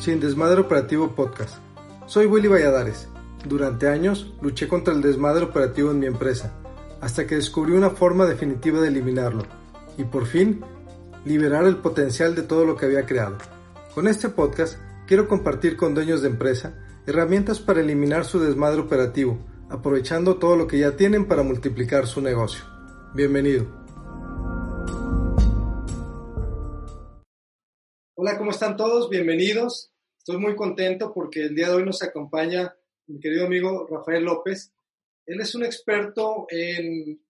Sin Desmadre Operativo Podcast. Soy Willy Valladares. Durante años luché contra el desmadre operativo en mi empresa, hasta que descubrí una forma definitiva de eliminarlo y por fin liberar el potencial de todo lo que había creado. Con este podcast quiero compartir con dueños de empresa herramientas para eliminar su desmadre operativo, aprovechando todo lo que ya tienen para multiplicar su negocio. Bienvenido. Hola, ¿cómo están todos? Bienvenidos. Estoy muy contento porque el día de hoy nos acompaña mi querido amigo Rafael López. Él es un experto en,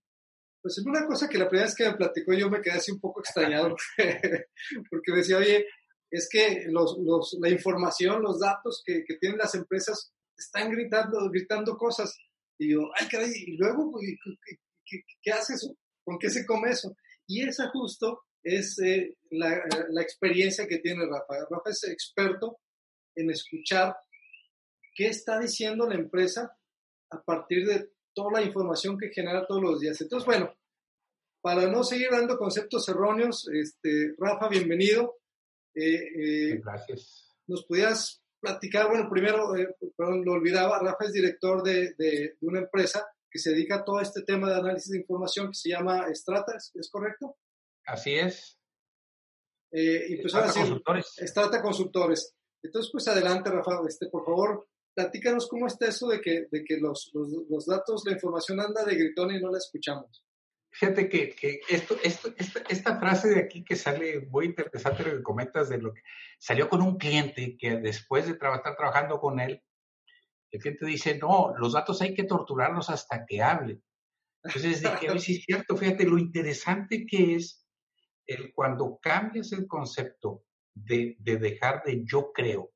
pues en una cosa que la primera vez que me platicó yo me quedé así un poco extrañado porque decía, oye, es que los, los, la información, los datos que, que, tienen las empresas están gritando, gritando cosas. Y yo, ay, caray, y luego, pues, ¿qué, qué, qué hace eso? ¿Con qué se come eso? Y esa justo es eh, la, la, experiencia que tiene Rafa. Rafa es experto en escuchar qué está diciendo la empresa a partir de toda la información que genera todos los días. Entonces, bueno, para no seguir dando conceptos erróneos, este, Rafa, bienvenido. Eh, eh, Gracias. ¿Nos pudieras platicar? Bueno, primero, perdón, lo olvidaba, Rafa es director de, de, de, una empresa que se dedica a todo este tema de análisis de información que se llama Strata, ¿es, ¿es correcto? Así es. y pues ahora sí, Consultores. Strata Consultores. Entonces, pues adelante, Rafa, este, por favor, platícanos cómo está eso de que, de que los, los, los datos, la información anda de gritón y no la escuchamos. Fíjate que, que esto, esto, esta, esta, frase de aquí que sale muy interesante lo que comentas de lo que salió con un cliente que después de tra estar trabajando con él, el cliente dice, no, los datos hay que torturarlos hasta que hable. Entonces dije, sí es cierto, fíjate lo interesante que es el cuando cambias el concepto de, de dejar de yo creo,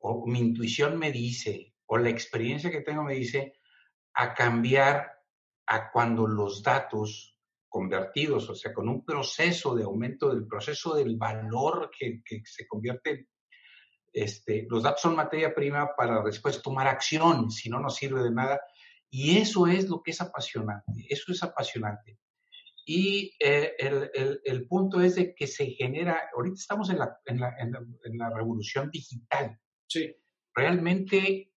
o mi intuición me dice, o la experiencia que tengo me dice, a cambiar a cuando los datos convertidos, o sea, con un proceso de aumento del proceso del valor que, que se convierte, este, los datos son materia prima para después tomar acción, si no nos sirve de nada. Y eso es lo que es apasionante, eso es apasionante. Y eh, el, el, el, punto es de que se genera, ahorita estamos en la, en la, en la, en la revolución digital. Sí. Realmente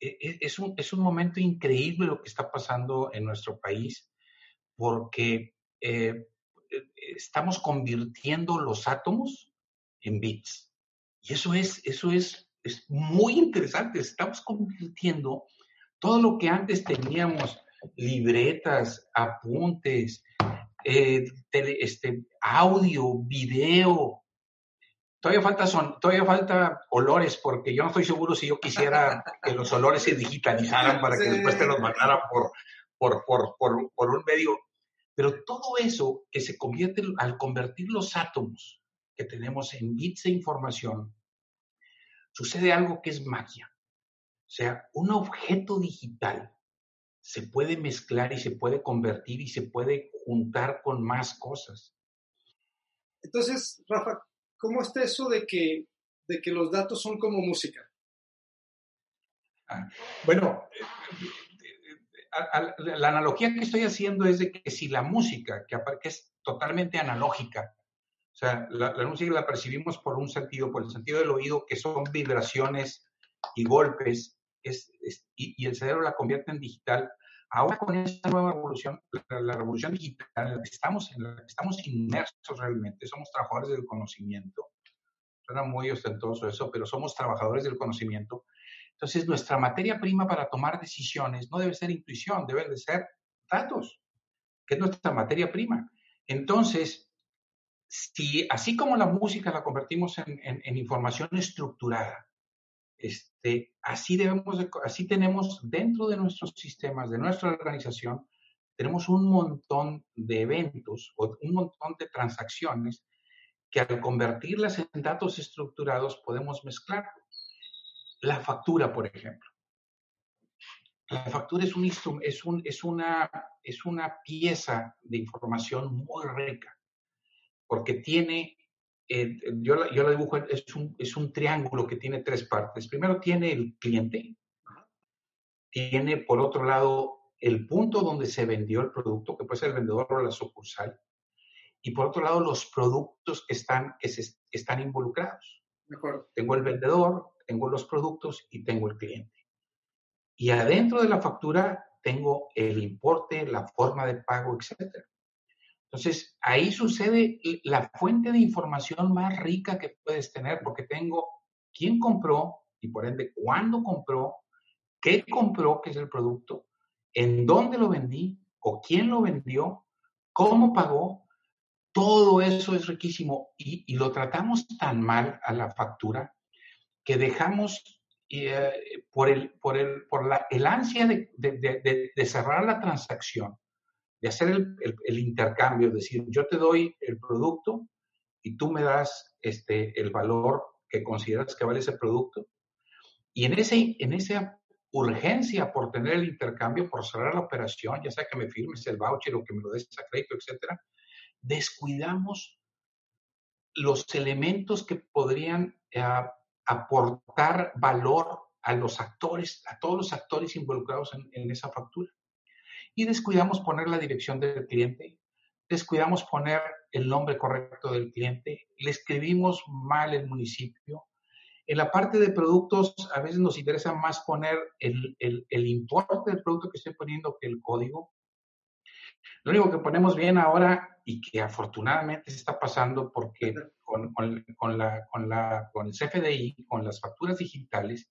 es un, es un momento increíble lo que está pasando en nuestro país porque eh, estamos convirtiendo los átomos en bits. Y eso es, eso es, es muy interesante. Estamos convirtiendo todo lo que antes teníamos, libretas, apuntes, eh, tele, este, audio, video, Todavía falta, son, todavía falta olores, porque yo no estoy seguro si yo quisiera que los olores se digitalizaran para que sí. después te los mandaran por, por, por, por, por un medio. Pero todo eso que se convierte, al convertir los átomos que tenemos en bits de información, sucede algo que es magia. O sea, un objeto digital se puede mezclar y se puede convertir y se puede juntar con más cosas. Entonces, Rafa, ¿cómo está eso de que, de que los datos son como música? Ah, bueno, a, a, la analogía que estoy haciendo es de que si la música, que, que es totalmente analógica, o sea, la, la, música la percibimos por un sentido, por el sentido del oído, que son vibraciones y golpes, es, es, y, y, el cerebro la convierte en digital. Ahora con esta nueva revolución, la, la, revolución digital en la que estamos, en la estamos inmersos realmente, somos trabajadores del conocimiento. Suena muy ostentoso eso, pero somos trabajadores del conocimiento. Entonces, nuestra materia prima para tomar decisiones no debe ser intuición, deben de ser datos, que es nuestra materia prima. Entonces, si así como la música la convertimos en, en, en información estructurada, este, así, debemos de, así tenemos dentro de nuestros sistemas, de nuestra organización, tenemos un montón de eventos o un montón de transacciones que al convertirlas en datos estructurados podemos mezclar. La factura, por ejemplo. La factura es, un, es, un, es, una, es una pieza de información muy rica, porque tiene eh, yo, yo, la dibujo, es un, es un triángulo que tiene tres partes. Primero tiene el cliente, tiene por otro lado el punto donde se vendió el producto, que puede ser el vendedor o la sucursal, y por otro lado los productos que están, que se, que están involucrados. Acuerdo. tengo el vendedor, tengo los productos y tengo el cliente. Y adentro de la factura tengo el importe, la forma de pago, etc. Entonces, ahí sucede la fuente de información más rica que puedes tener porque tengo quién compró y por ende cuándo compró, qué compró, que es el producto, en dónde lo vendí o quién lo vendió, cómo pagó. Todo eso es riquísimo y, lo tratamos tan mal a la factura que dejamos eh, por, el, por, el, por la, el ansia de, de, cerrar la transacción, de hacer el, el, intercambio, es decir, yo te doy el producto y tú me das este, el valor que consideras que vale ese producto. Y en, ese, en esa urgencia por tener el intercambio, por cerrar la operación, ya sea que me firmes el voucher o que me lo des a crédito, etcétera, descuidamos los elementos que podrían eh, aportar valor a los actores, a todos los actores involucrados en, en, esa factura. Y descuidamos poner la dirección del cliente, descuidamos poner el nombre correcto del cliente, le escribimos mal el municipio, en la parte de productos, a veces nos interesa más poner el, el, importe del producto que estoy poniendo que el código. Lo único que ponemos bien ahora y que afortunadamente se está pasando porque con, con, la, con, la, con el CFDI, con las facturas digitales,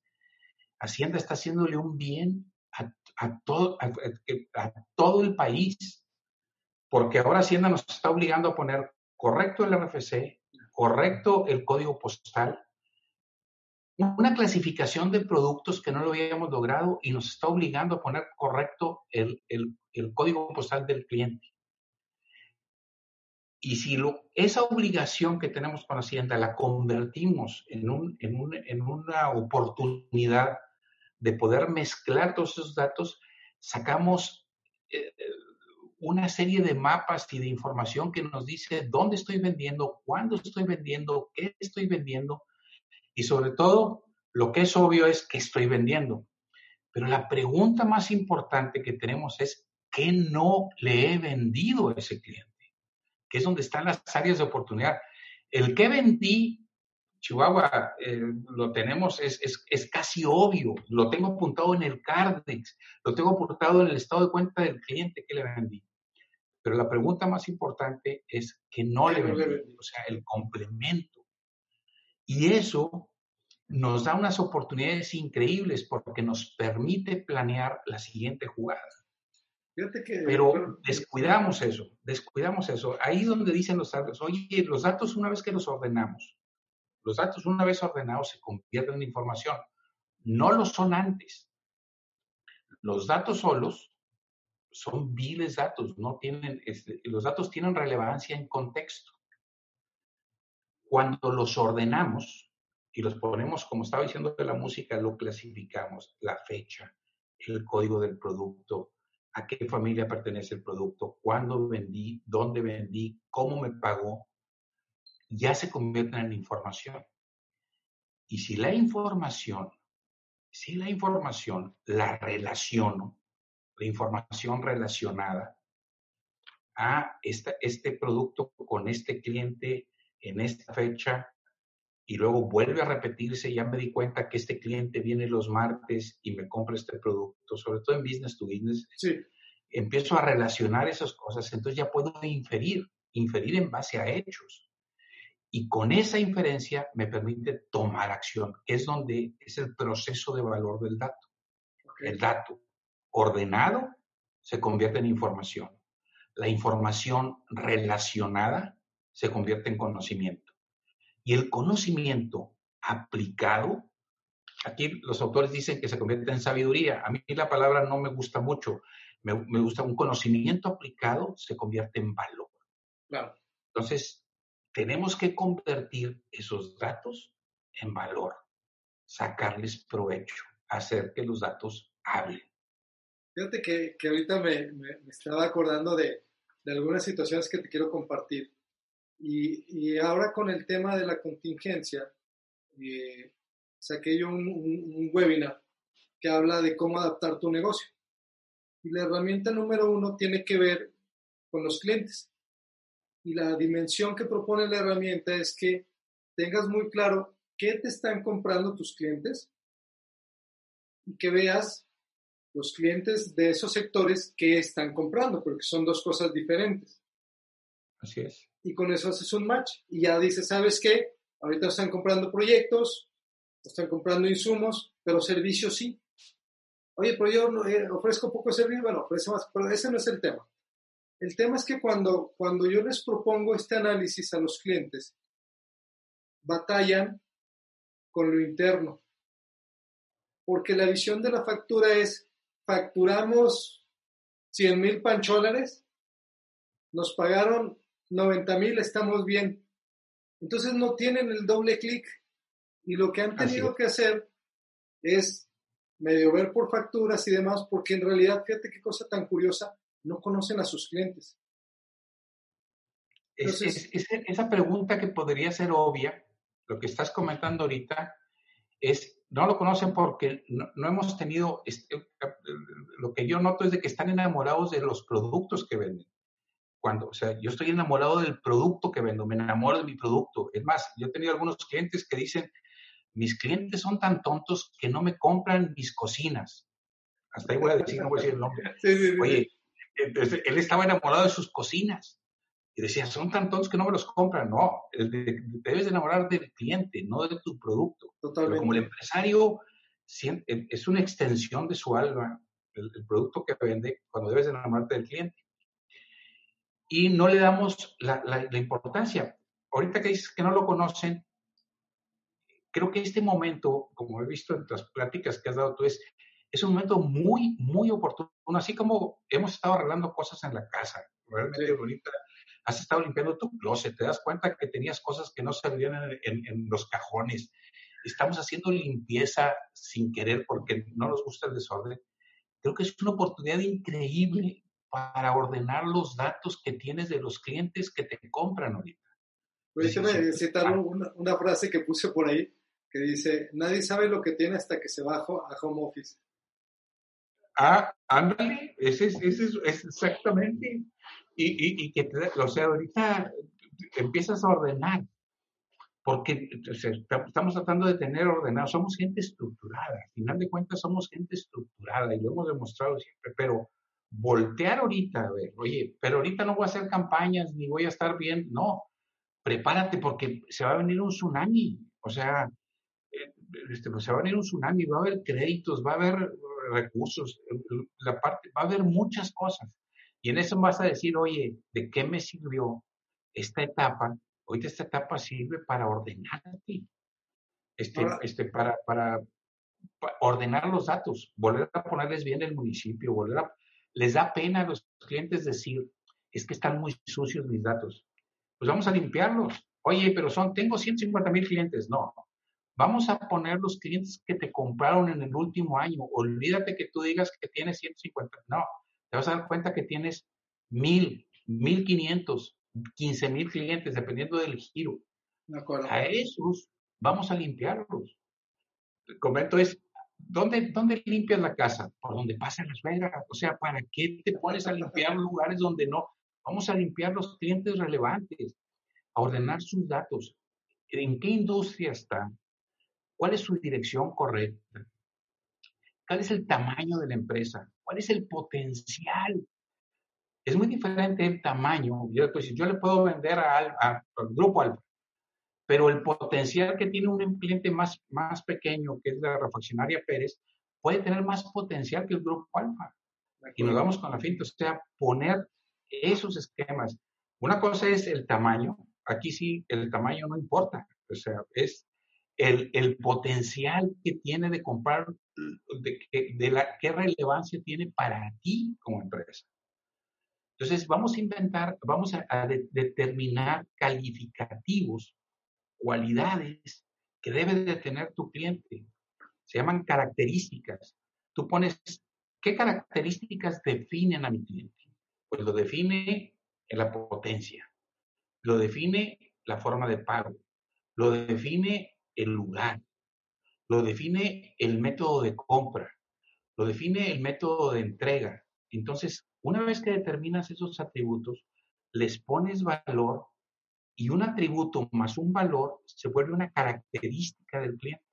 Hacienda está haciéndole un bien a, a, todo, a, a todo el país, porque ahora Hacienda nos está obligando a poner correcto el RFC, correcto el código postal, una clasificación de productos que no lo habíamos logrado y nos está obligando a poner correcto el, código postal del cliente. Y si lo, esa obligación que tenemos con Hacienda la convertimos en, un, en, una oportunidad de poder mezclar todos esos datos, sacamos eh, una serie de mapas y de información que nos dice dónde estoy vendiendo, cuándo estoy vendiendo, qué estoy vendiendo, y sobre todo, lo que es obvio es que estoy vendiendo. Pero la pregunta más importante que tenemos es, ¿qué no le he vendido a ese cliente? Que es donde están las áreas de oportunidad. El que vendí, Chihuahua, eh, lo tenemos, es, es, casi obvio. Lo tengo apuntado en el Cardex, lo tengo apuntado en el estado de cuenta del cliente que le vendí. Pero la pregunta más importante es que no le vendí, o sea, el complemento. Y eso nos da unas oportunidades increíbles porque nos permite planear la siguiente jugada. Pero descuidamos eso, descuidamos eso. Ahí donde dicen los datos, oye, los datos una vez que los ordenamos, los datos una vez ordenados se convierten en información. No lo son antes. Los datos solos son viles datos, no tienen, este, los datos tienen relevancia en contexto. Cuando los ordenamos y los ponemos, como estaba diciendo de la música, lo clasificamos, la fecha, el código del producto, a qué familia pertenece el producto, cuándo vendí, dónde vendí, cómo me pagó, ya se convierten en información. Y si la información, si la información la relaciono, la información relacionada a este producto con este cliente en esta fecha y luego vuelve a repetirse, ya me di cuenta que este cliente viene los martes y me compra este producto, sobre todo en business to business. Sí. Empiezo a relacionar esas cosas, entonces ya puedo inferir, inferir en base a hechos. Y con esa inferencia me permite tomar acción, que es donde es el proceso de valor del dato. El dato ordenado se convierte en información. La información relacionada se convierte en conocimiento. Y el conocimiento aplicado, aquí los autores dicen que se convierte en sabiduría. A mí la palabra no me gusta mucho. Me, gusta un conocimiento aplicado se convierte en valor. Claro. Entonces, tenemos que convertir esos datos en valor, sacarles provecho, hacer que los datos hablen. Fíjate que, que ahorita me, me, estaba acordando de, de algunas situaciones que te quiero compartir. Y, ahora con el tema de la contingencia, eh, saqué yo un, webinar que habla de cómo adaptar tu negocio. Y la herramienta número uno tiene que ver con los clientes. Y la dimensión que propone la herramienta es que tengas muy claro qué te están comprando tus clientes y que veas los clientes de esos sectores que están comprando, porque son dos cosas diferentes. Así es. Y con eso haces un match y ya dices, ¿sabes qué? Ahorita están comprando proyectos, están comprando insumos, pero servicios sí. Oye, pero yo eh, ofrezco poco servicio, bueno, ofrece más, pero ese no es el tema. El tema es que cuando, cuando yo les propongo este análisis a los clientes, batallan con lo interno. Porque la visión de la factura es, facturamos 100 mil pancholares, nos pagaron 90 mil, estamos bien. Entonces no tienen el doble clic y lo que han tenido que hacer es medio ver por facturas y demás, porque en realidad, fíjate qué cosa tan curiosa, no conocen a sus clientes. esa pregunta que podría ser obvia, lo que estás comentando ahorita, es, no lo conocen porque no, hemos tenido, este, lo que yo noto es de que están enamorados de los productos que venden. Cuando, o sea, yo estoy enamorado del producto que vendo, me enamoro de mi producto. Es más, yo he tenido algunos clientes que dicen, mis clientes son tan tontos que no me compran mis cocinas. Hasta ahí voy a decir, no voy a decir el nombre. Oye, entonces, él estaba enamorado de sus cocinas. Y decía, son tan tontos que no me los compran. No, debes enamorar del cliente, no de tu producto. Totalmente. como el empresario es una extensión de su alma, el, producto que vende, cuando debes enamorarte del cliente. Y no le damos la, la importancia. Ahorita que dices que no lo conocen, creo que este momento, como he visto en las pláticas que has dado tú, es, es un momento muy, muy oportuno. Así como hemos estado arreglando cosas en la casa, realmente ahorita has estado limpiando tu closet, te das cuenta que tenías cosas que no servían en, en, los cajones. Estamos haciendo limpieza sin querer porque no nos gusta el desorden. Creo que es una oportunidad increíble para ordenar los datos que tienes de los clientes que te compran ahorita. Déjame citar una, una frase que puse por ahí que dice, nadie sabe lo que tiene hasta que se bajó a home office. Ah, ándale, ese es, ese es, exactamente. Y, y, y, que, o sea, ahorita empiezas a ordenar, porque estamos tratando de tener ordenado, somos gente estructurada, al final de cuentas somos gente estructurada y lo hemos demostrado siempre, pero voltear ahorita, a ver, oye, pero ahorita no voy a hacer campañas ni voy a estar bien, no, prepárate porque se va a venir un tsunami, o sea, este, pues se va a venir un tsunami, va a haber créditos, va a haber recursos, la parte, va a haber muchas cosas. Y en eso vas a decir, oye, ¿de qué me sirvió esta etapa? Ahorita esta etapa sirve para ordenarte, este, este, para, para, ordenar los datos, volver a ponerles bien el municipio, volver a, les da pena a los clientes decir, es que están muy sucios mis datos. Pues vamos a limpiarlos. Oye, pero son, tengo 150 mil clientes. No, Vamos a poner los clientes que te compraron en el último año. Olvídate que tú digas que tienes 150. No, te vas a dar cuenta que tienes mil, mil quinientos, quince mil clientes, dependiendo del giro. A esos vamos a limpiarlos. El comento es, ¿dónde, ¿dónde limpias la casa? Por donde pasan las suegra. O sea, ¿para qué te pones a limpiar lugares donde no? Vamos a limpiar los clientes relevantes, a ordenar sus datos. ¿En qué industria está? ¿Cuál es su dirección correcta? ¿Cuál es el tamaño de la empresa? ¿Cuál es el potencial? Es muy diferente el tamaño. Yo, pues, yo le puedo vender al grupo Alfa, pero el potencial que tiene un cliente más, más pequeño, que es la refaccionaria Pérez, puede tener más potencial que el grupo Alfa. Y nos vamos con la finta, o sea, poner esos esquemas. Una cosa es el tamaño, aquí sí el tamaño no importa, o sea, es el, potencial que tiene de comprar, de, la, qué relevancia tiene para ti como empresa. Entonces, vamos a inventar, vamos a, determinar calificativos, cualidades que debe de tener tu cliente. Se llaman características. Tú pones, ¿qué características definen a mi cliente? Pues lo define la potencia, lo define la forma de pago, lo define el lugar, lo define el método de compra, lo define el método de entrega. Entonces, una vez que determinas esos atributos, les pones valor y un atributo más un valor se vuelve una característica del cliente.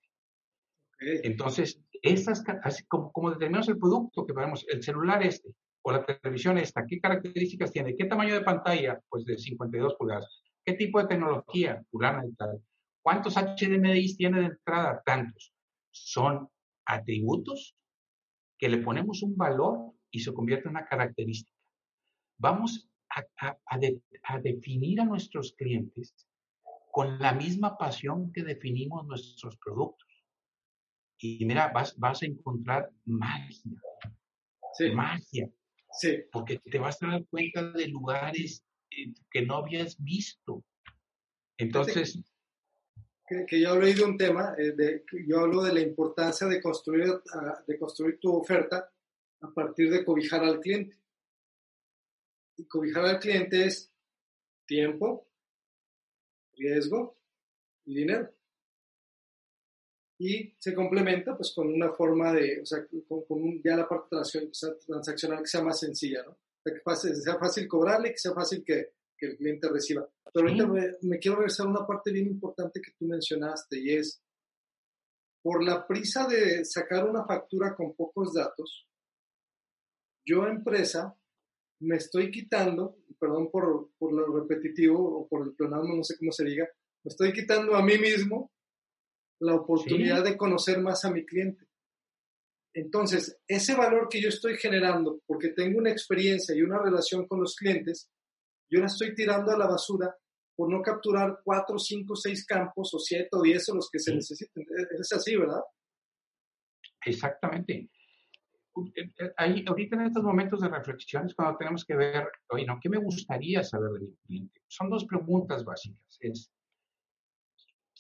Entonces, esas, así como, como determinamos el producto que ponemos, el celular este o la televisión esta, ¿qué características tiene? ¿Qué tamaño de pantalla? Pues de 52 pulgadas. ¿Qué tipo de tecnología? Pulana y tal. ¿Cuántos HDMI tiene de entrada? Tantos. Son atributos que le ponemos un valor y se convierte en una característica. Vamos a, definir a nuestros clientes con la misma pasión que definimos nuestros productos. Y mira, vas, vas a encontrar magia. Sí. Magia. Sí. Porque te vas a dar cuenta de lugares eh, que no habías visto. Entonces... Que, yo he de un tema, eh, de, yo hablo de la importancia de construir, ah, de construir tu oferta a partir de cobijar al cliente. Y cobijar al cliente es tiempo, riesgo y dinero. Y se complementa pues con una forma de, o sea, con, ya la parte transaccional que sea más sencilla, ¿no? O sea, que sea fácil cobrarle, que sea fácil que, que el cliente reciba. Pero ahorita me, me, quiero regresar a una parte bien importante que tú mencionaste y es, por la prisa de sacar una factura con pocos datos, yo empresa me estoy quitando, perdón por, por lo repetitivo o por el plenarmo, no sé cómo se diga, me estoy quitando a mí mismo la oportunidad de conocer más a mi cliente. Entonces, ese valor que yo estoy generando, porque tengo una experiencia y una relación con los clientes, yo la estoy tirando a la basura por no capturar cuatro, cinco, seis campos o siete o diez o los que se necesiten. Es así, ¿verdad? Exactamente. Eh, eh, ahí, ahorita en estos momentos de reflexión es cuando tenemos que ver, oye, ¿no? ¿qué me gustaría saber de mi cliente? Son dos preguntas básicas. Es,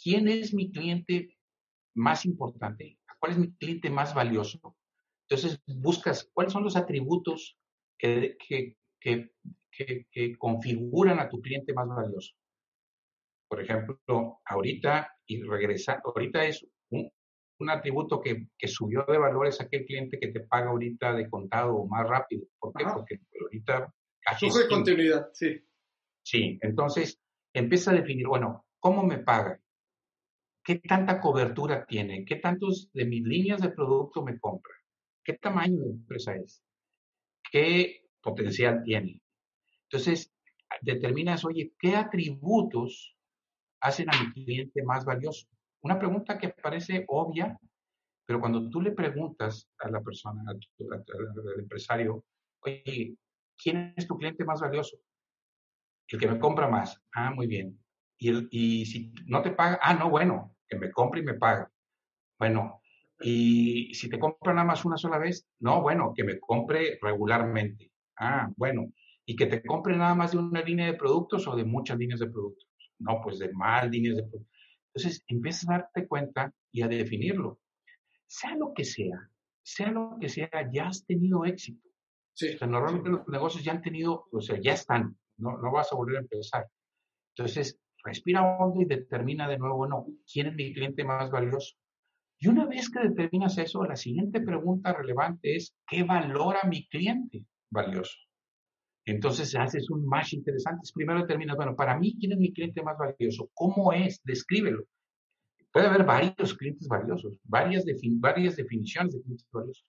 ¿quién es mi cliente más importante? ¿Cuál es mi cliente más valioso? Entonces buscas cuáles son los atributos que, que, que, que configuran a tu cliente más valioso. Por ejemplo, ahorita, y regresa, ahorita es un, un atributo que, que, subió de valor es aquel cliente que te paga ahorita de contado o más rápido. ¿Por qué? Porque ahorita... Flujo de continuidad, sí. Sí, entonces empieza a definir, bueno, ¿cómo me paga? ¿Qué tanta cobertura tiene? ¿Qué tantos de mis líneas de producto me compra? ¿Qué tamaño de empresa es? ¿Qué potencial tiene? Entonces, determinas, oye, ¿qué atributos hacen a mi cliente más valioso? Una pregunta que parece obvia, pero cuando tú le preguntas a la persona, al, empresario, oye, ¿quién es tu cliente más valioso? El que me compra más. Ah, muy bien. Y, y si no te paga, ah, no, bueno, que me compre y me paga. Bueno, y si te compra nada más una sola vez, no, bueno, que me compre regularmente. Ah, bueno, y que te compre nada más de una línea de productos o de muchas líneas de productos. No, pues de más líneas de productos. Entonces empiezas a darte cuenta y a definirlo. Sea lo que sea, sea lo que sea, ya has tenido éxito. Sí. O sea, normalmente los negocios ya han tenido, o sea, ya están, no, no vas a volver a empezar. Entonces, respira hondo y determina de nuevo, bueno, ¿quién es mi cliente más valioso? Y una vez que determinas eso, la siguiente pregunta relevante es, ¿qué valora mi cliente valioso? Entonces haces un match interesante. Primero determinas, bueno, para mí, ¿quién es mi cliente más valioso? ¿Cómo es? Descríbelo. Puede haber varios clientes valiosos, varias, varias definiciones de clientes valiosos.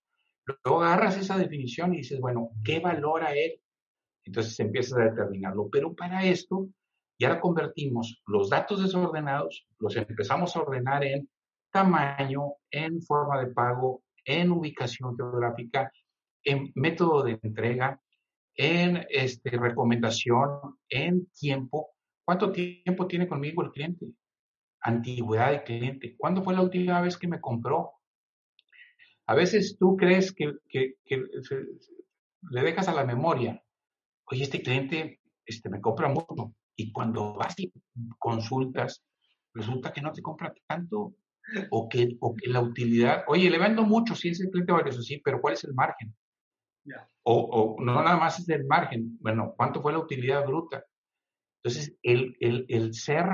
Luego agarras esa definición y dices, bueno, ¿qué valora él? Entonces empiezas a determinarlo. Pero para esto, ya convertimos los datos desordenados, los empezamos a ordenar en tamaño, en forma de pago, en ubicación geográfica, en método de entrega, en este, recomendación, en tiempo. ¿Cuánto tiempo tiene conmigo el cliente? Antigüedad de cliente. ¿Cuándo fue la última vez que me compró? A veces tú crees que, que, le dejas a la memoria, oye, este cliente este, me compra mucho. Y cuando vas y consultas, resulta que no te compra tanto o que, o que la utilidad, oye, le vendo mucho, sí es el cliente valioso, sí, pero ¿cuál es el margen? O, no nada más es el margen, bueno, ¿cuánto fue la utilidad bruta? Entonces, el, el, el, ser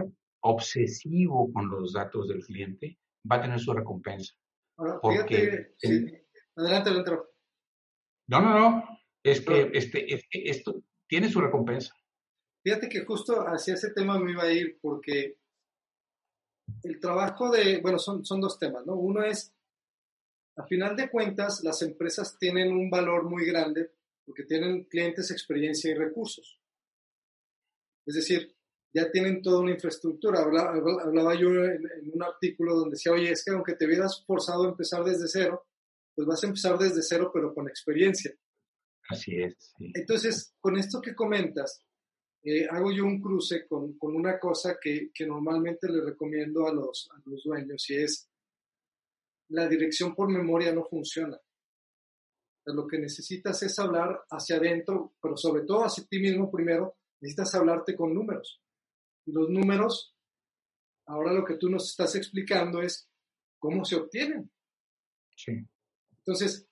obsesivo con los datos del cliente va a tener su recompensa. fíjate, adelante, adelante. No, no, no, es que, este, esto tiene su recompensa. Fíjate que justo hacia ese tema me iba a ir porque el trabajo de, bueno, son, son dos temas, ¿no? Uno es, a final de cuentas, las empresas tienen un valor muy grande porque tienen clientes, experiencia y recursos. Es decir, ya tienen toda una infraestructura. Hablaba, yo en, un artículo donde decía, oye, es que aunque te hubieras forzado a empezar desde cero, pues vas a empezar desde cero, pero con experiencia. Así es. Entonces, con esto que comentas, eh, hago yo un cruce con, con una cosa que, que, normalmente le recomiendo a los, a los dueños y es la dirección por memoria no funciona. lo que necesitas es hablar hacia adentro, pero sobre todo hacia ti mismo primero, necesitas hablarte con números. Y los números, ahora lo que tú nos estás explicando es cómo se obtienen. Sí. Entonces,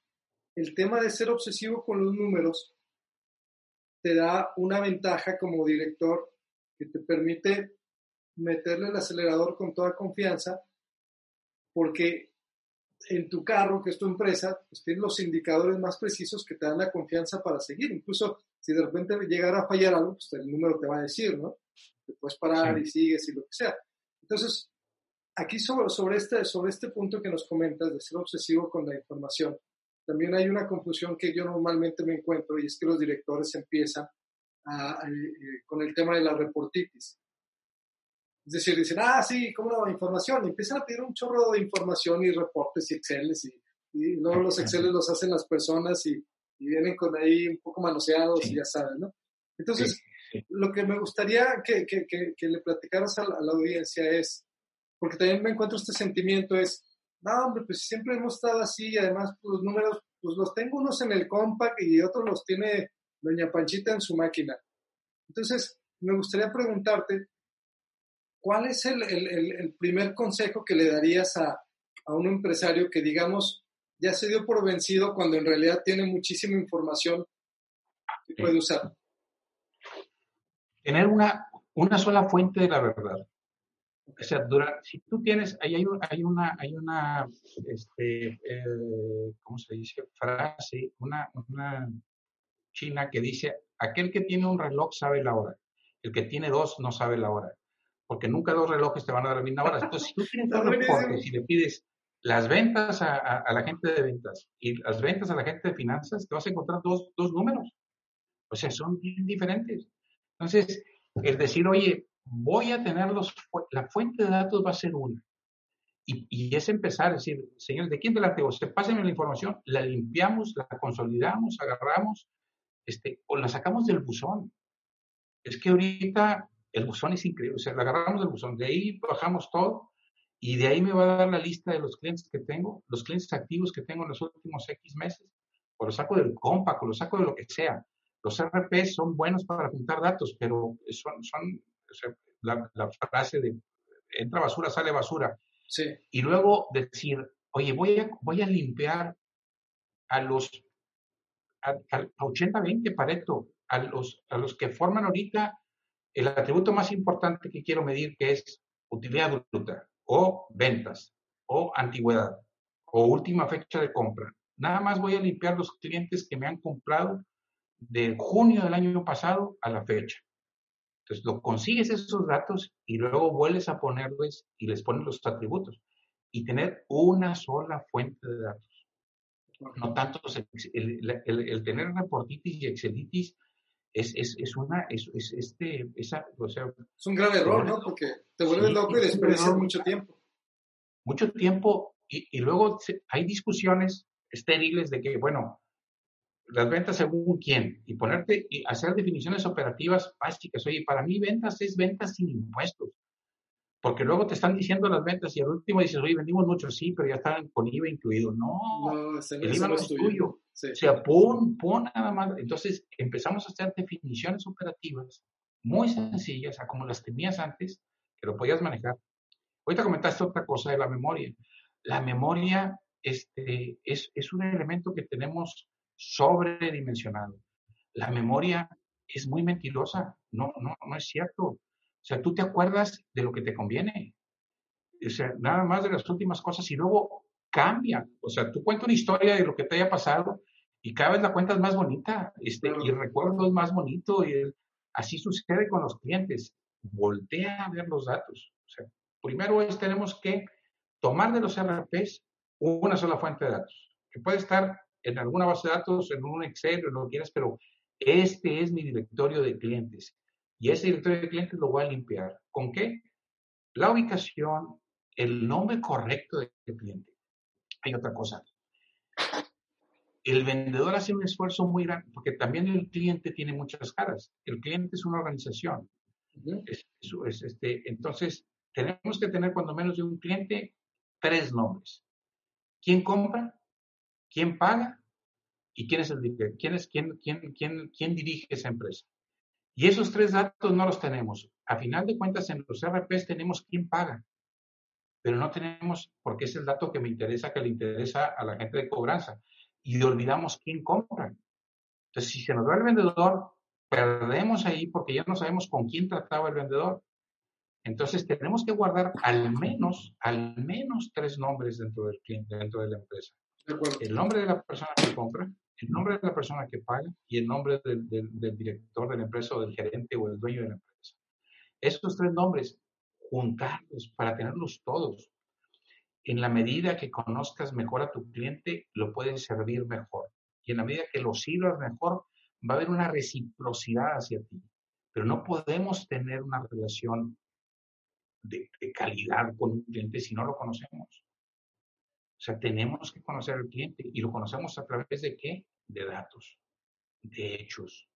el tema de ser obsesivo con los números te da una ventaja como director que te permite meterle el acelerador con toda confianza porque en tu carro, que es tu empresa, pues tienes los indicadores más precisos que te dan la confianza para seguir. Incluso si de repente llegara a fallar algo, pues el número te va a decir, ¿no? Te puedes parar y sigues y lo que sea. Entonces, aquí sobre, sobre, este, sobre este punto que nos comentas de ser obsesivo con la información, también hay una confusión que yo normalmente me encuentro y es que los directores empiezan a, eh, con el tema de la reportitis. Es decir, dicen, ah, sí, ¿cómo no? Información. Y empiezan a pedir un chorro de información y reportes y Exceles. Y, y luego los Exceles los hacen las personas y, vienen con ahí un poco manoseados y ya saben, ¿no? Entonces, lo que me gustaría que, que, que, le platicaras a la, audiencia es, porque también me encuentro este sentimiento, es, no, hombre, pues siempre hemos estado así y además pues, los números, pues los tengo unos en el compact y otros los tiene doña Panchita en su máquina. Entonces, me gustaría preguntarte, ¿cuál es el, el, el primer consejo que le darías a, a, un empresario que, digamos, ya se dio por vencido cuando en realidad tiene muchísima información que puede usar? Tener una, una sola fuente de la verdad. O sea, si tú tienes, ahí hay, hay una, hay una, este, eh, ¿cómo se dice? Frase, una, una china que dice, aquel que tiene un reloj sabe la hora, el que tiene dos no sabe la hora porque nunca dos relojes te van a dar la misma hora. Entonces, si tú tienes un reporte, si le pides las ventas a, la gente de ventas y las ventas a la gente de finanzas, te vas a encontrar dos, dos números. O sea, son bien diferentes. Entonces, el decir, oye, voy a tener los, la fuente de datos va a ser una. Y, y es empezar, es decir, señores, ¿de quién te la tengo? Se pásenme la información, la limpiamos, la consolidamos, agarramos, este, o la sacamos del buzón. Es que ahorita el buzón es increíble, o sea, la agarramos del buzón, de ahí bajamos todo y de ahí me va a dar la lista de los clientes que tengo, los clientes activos que tengo en los últimos X meses, o lo saco del Compact, o lo saco de lo que sea. Los RP son buenos para juntar datos, pero son, son o sea, la, frase de entra basura, sale basura. Sí. Y luego decir, oye, voy a, voy a limpiar a los a, a 80-20 Pareto, a los, a los que forman ahorita el atributo más importante que quiero medir, que es utilidad bruta, o ventas, o antigüedad, o última fecha de compra. Nada más voy a limpiar los clientes que me han comprado de junio del año pasado a la fecha. Entonces, lo consigues esos datos y luego vuelves a ponerles y les pones los atributos. Y tener una sola fuente de datos. No tanto el, el tener reportitis y excelitis es, es, es una, es, es este, esa, o sea, es un gran error, ¿no? Porque te vuelves loco y desperdicias mucho tiempo. Mucho tiempo y, y luego hay discusiones estériles de que, bueno, las ventas según quién y ponerte y hacer definiciones operativas básicas. Oye, para mí ventas es ventas sin impuestos. Porque luego te están diciendo las ventas y al último dices, oye, vendimos mucho, sí, pero ya están con IVA incluido. No, no el IVA no es tuyo. O sea, pon, pon nada más. Entonces empezamos a hacer definiciones operativas muy sencillas, como las tenías antes, que lo podías manejar. Ahorita comentaste otra cosa de la memoria. La memoria este, es, es un elemento que tenemos sobredimensionado. La memoria es muy mentirosa, no, no, no es cierto. O sea, tú te acuerdas de lo que te conviene. O sea, nada más de las últimas cosas y luego cambia. O sea, tú cuentas una historia de lo que te haya pasado y cada vez la cuentas más bonita este, y el recuerdo es más bonito. Y Así sucede con los clientes. Voltea a ver los datos. O sea, primero es tenemos que tomar de los RPs una sola fuente de datos, que puede estar en alguna base de datos, en un Excel, o lo que quieras, pero este es mi directorio de clientes. Y ese directorio de clientes lo voy a limpiar. ¿Con qué? La ubicación, el nombre correcto del cliente. Hay otra cosa. El vendedor hace un esfuerzo muy grande, porque también el cliente tiene muchas caras. El cliente es una organización. este, entonces, tenemos que tener cuando menos de un cliente tres nombres. ¿Quién compra? ¿Quién paga? ¿Y quién es el quién es quién, quién, quién, quién dirige esa empresa? Y esos tres datos no los tenemos. A final de cuentas, en los RPs tenemos quién paga, pero no tenemos, porque es el dato que me interesa, que le interesa a la gente de cobranza, y olvidamos quién compra. Entonces, si se nos va el vendedor, perdemos ahí porque ya no sabemos con quién trataba el vendedor. Entonces, tenemos que guardar al menos, al menos tres nombres dentro del cliente, dentro de la empresa. el nombre de la persona que compra, el nombre de la persona que paga y el nombre del, director de la empresa o del gerente o del dueño de la empresa. Esos tres nombres, juntarlos para tenerlos todos. En la medida que conozcas mejor a tu cliente, lo puedes servir mejor. Y en la medida que lo sirvas mejor, va a haber una reciprocidad hacia ti. Pero no podemos tener una relación de, de calidad con un cliente si no lo conocemos. O sea, tenemos que conocer al cliente y lo conocemos a través de qué? De datos, de hechos,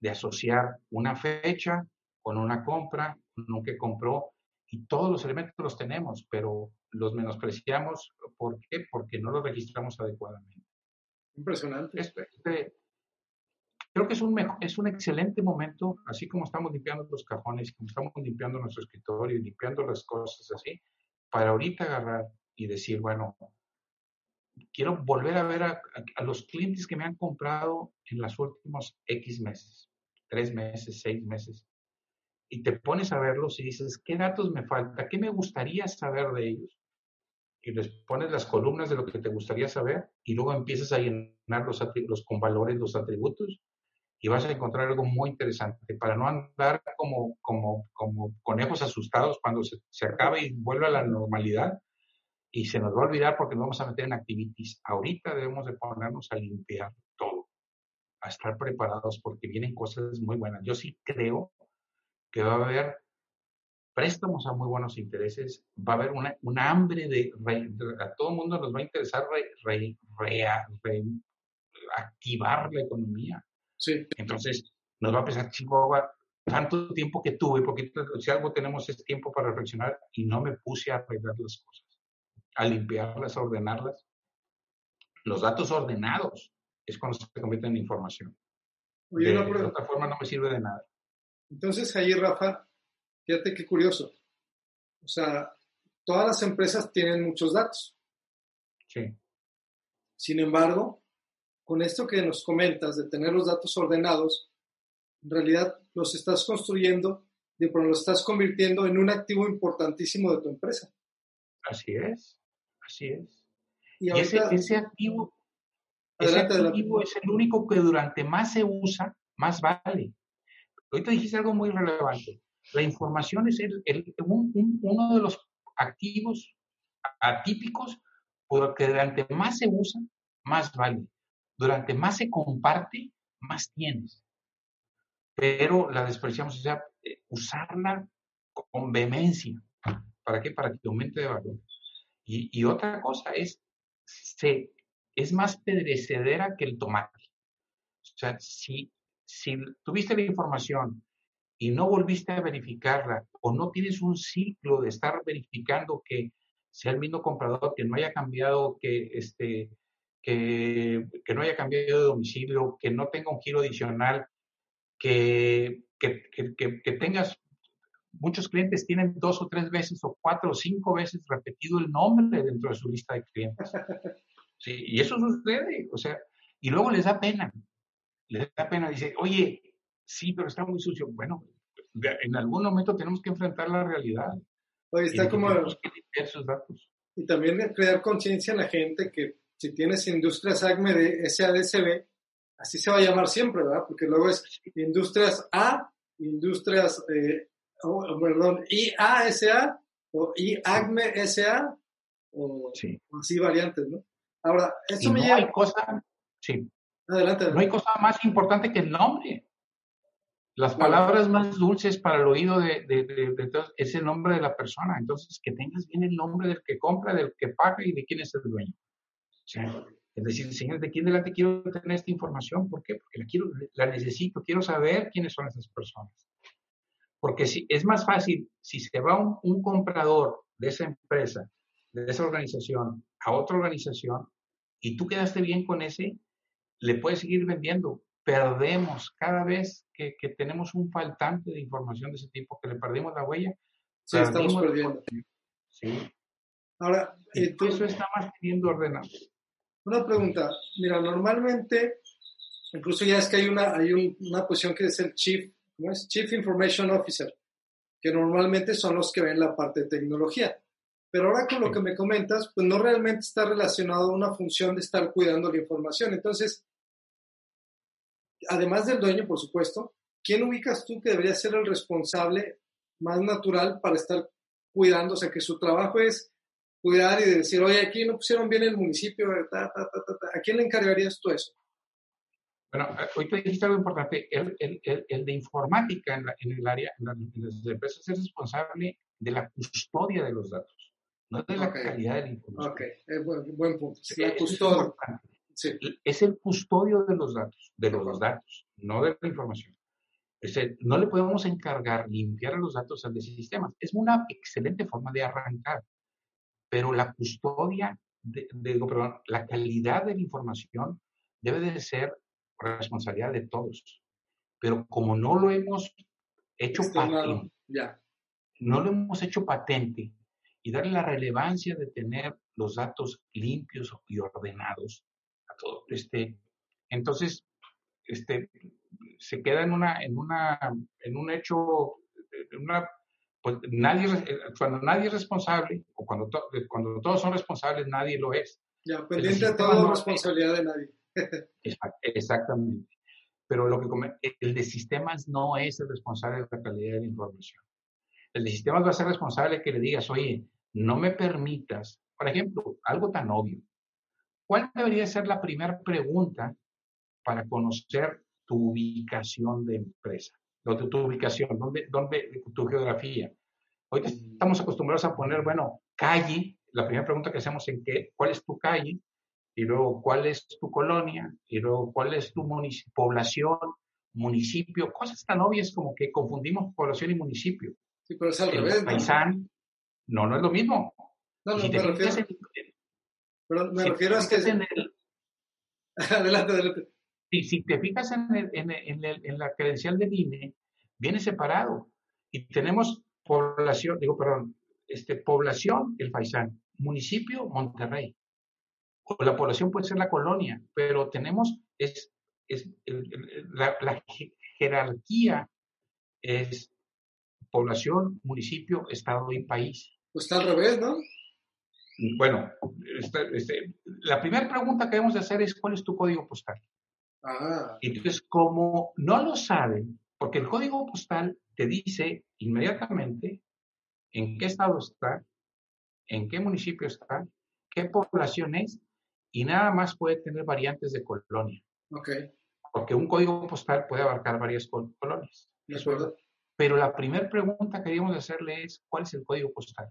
de asociar una fecha con una compra, con un que compró y todos los elementos los tenemos, pero los menospreciamos. ¿Por qué? Porque no los registramos adecuadamente. Impresionante. Este, este, creo que es un, es un excelente momento, así como estamos limpiando los cajones, como estamos limpiando nuestro escritorio y limpiando las cosas así, para ahorita agarrar y decir, bueno, quiero volver a ver a, los clientes que me han comprado en los últimos X meses, tres meses, seis meses, y te pones a verlos y dices, ¿qué datos me falta? ¿Qué me gustaría saber de ellos? Y les pones las columnas de lo que te gustaría saber y luego empiezas a llenar los, los con valores, los atributos y vas a encontrar algo muy interesante para no andar como, como, como conejos asustados cuando se, se acabe y vuelve a la normalidad y se nos va a olvidar porque nos vamos a meter en activities. Ahorita debemos de ponernos a limpiar todo, a estar preparados porque vienen cosas muy buenas. Yo sí creo que va a haber préstamos a muy buenos intereses, va a haber una, una hambre de, a todo el mundo nos va a interesar reactivar la economía. Sí. Entonces, nos va a pensar, Chihuahua, tanto tiempo que tuve, porque si algo tenemos es tiempo para reflexionar y no me puse a arreglar las cosas a limpiarlas, a ordenarlas. Los datos ordenados es cuando se convierten en información. de, otra forma no me sirve de nada. Entonces ahí, Rafa, fíjate qué curioso. O sea, todas las empresas tienen muchos datos. Sí. Sin embargo, con esto que nos comentas de tener los datos ordenados, en realidad los estás construyendo, y los estás convirtiendo en un activo importantísimo de tu empresa. Así es. Así es. Y, ese, activo, ese activo es el único que durante más se usa, más vale. Ahorita dijiste algo muy relevante. La información es el, uno de los activos atípicos porque durante más se usa, más vale. Durante más se comparte, más tienes. Pero la despreciamos, o sea, eh, usarla con vehemencia. ¿Para qué? Para que aumente de valor. Y, otra cosa es, se, es más pedrecedera que el tomate. O sea, si, si tuviste la información y no volviste a verificarla o no tienes un ciclo de estar verificando que sea el mismo comprador, que no haya cambiado, que, este, que, que no haya cambiado de domicilio, que no tenga un giro adicional, que, que, que tengas muchos clientes tienen dos o tres veces o cuatro o cinco veces repetido el nombre dentro de su lista de clientes. Sí, y eso sucede, o sea, y luego les da pena. Les da pena, dice, oye, sí, pero está muy sucio. Bueno, en algún momento tenemos que enfrentar la realidad. Oye, está como... Que sus datos. Y también crear conciencia en la gente que si tienes industrias ACME de SADCB, así se va a llamar siempre, ¿verdad? Porque luego es Industrias A, Industrias, eh, oh, perdón, IASA o IAGME SA o, así variantes, ¿no? Ahora, esto me no hay cosa, sí. Adelante, No hay cosa más importante que el nombre. Las palabras más dulces para el oído de, de, de, todos es el nombre de la persona. Entonces, que tengas bien el nombre del que compra, del que paga y de quién es el dueño. es decir, señor, ¿de quién delante quiero tener esta información? ¿Por qué? Porque la, quiero, la necesito, quiero saber quiénes son esas personas. Porque si, es más fácil, si se va un, un comprador de esa empresa, de esa organización, a otra organización, y tú quedaste bien con ese, le puedes seguir vendiendo. Perdemos cada vez que, que tenemos un faltante de información de ese tipo, que le perdimos la huella. Sí, estamos perdiendo. Sí. Ahora, eso está más teniendo ordenado. Una pregunta. Mira, normalmente, incluso ya es que hay una, hay una posición que es el Chief, ¿cómo es? Chief Information Officer, que normalmente son los que ven la parte de tecnología. Pero ahora con lo que me comentas, pues no realmente está relacionado a una función de estar cuidando la información. Entonces, además del dueño, por supuesto, ¿quién ubicas tú que debería ser el responsable más natural para estar cuidando? O sea, que su trabajo es cuidar y decir, oye, aquí no pusieron bien el municipio, ¿a quién le encargarías tú eso? Bueno, hoy te dijiste algo importante, el, el, el, de informática en, en el área, en, las empresas es responsable de la custodia de los datos no de la calidad de la información. Ok, eh, buen, punto. la custodia. Es el custodio de los datos, de los datos, no de la información. no le podemos encargar limpiar los datos al de sistemas. Es una excelente forma de arrancar, pero la custodia, de, perdón, la calidad de la información debe de ser responsabilidad de todos. Pero como no lo hemos hecho patente, ya. no lo hemos hecho patente, y darle la relevancia de tener los datos limpios y ordenados a todo. Este, entonces, este, se queda en una, en una, en un hecho, en una, pues nadie, cuando nadie es responsable, o cuando, cuando todos son responsables, nadie lo es. Ya, pendiente de toda responsabilidad de nadie. Exactamente. Pero lo que el de sistemas no es el responsable de la calidad de la información. El de sistemas va a ser responsable que le digas, oye, no me permitas, por ejemplo, algo tan obvio. ¿Cuál debería ser la primera pregunta para conocer tu ubicación de empresa? Tu, tu ubicación, ¿dónde, dónde, tu geografía. Hoy estamos acostumbrados a poner, bueno, calle, la primera pregunta que hacemos es qué, ¿cuál es tu calle? Y luego, ¿cuál es tu colonia? Y luego, ¿cuál es tu población, municipio? Cosas tan obvias como que confundimos población y municipio. Sí, pero es al revés. Paisán, no, no es lo mismo. No, no, me refiero, pero me refiero a que... adelante, adelante. Si, si te fijas en, en, en, en, la credencial del INE, viene separado. Y tenemos población, digo, perdón, este, población, el Faisán, municipio, Monterrey. O la población puede ser la colonia, pero tenemos, es, es la, la jerarquía es población, municipio, estado y país. Pues está al revés, ¿no? Bueno, este, este, la primera pregunta que debemos de hacer es ¿cuál es tu código postal? Ah. Entonces, como no lo saben, porque el código postal te dice inmediatamente en qué estado está, en qué municipio está, qué población es, y nada más puede tener variantes de colonia. Ok. Porque un código postal puede abarcar varias colonias. De acuerdo. Pero la primera pregunta que debemos hacerle es, ¿cuál es el código postal?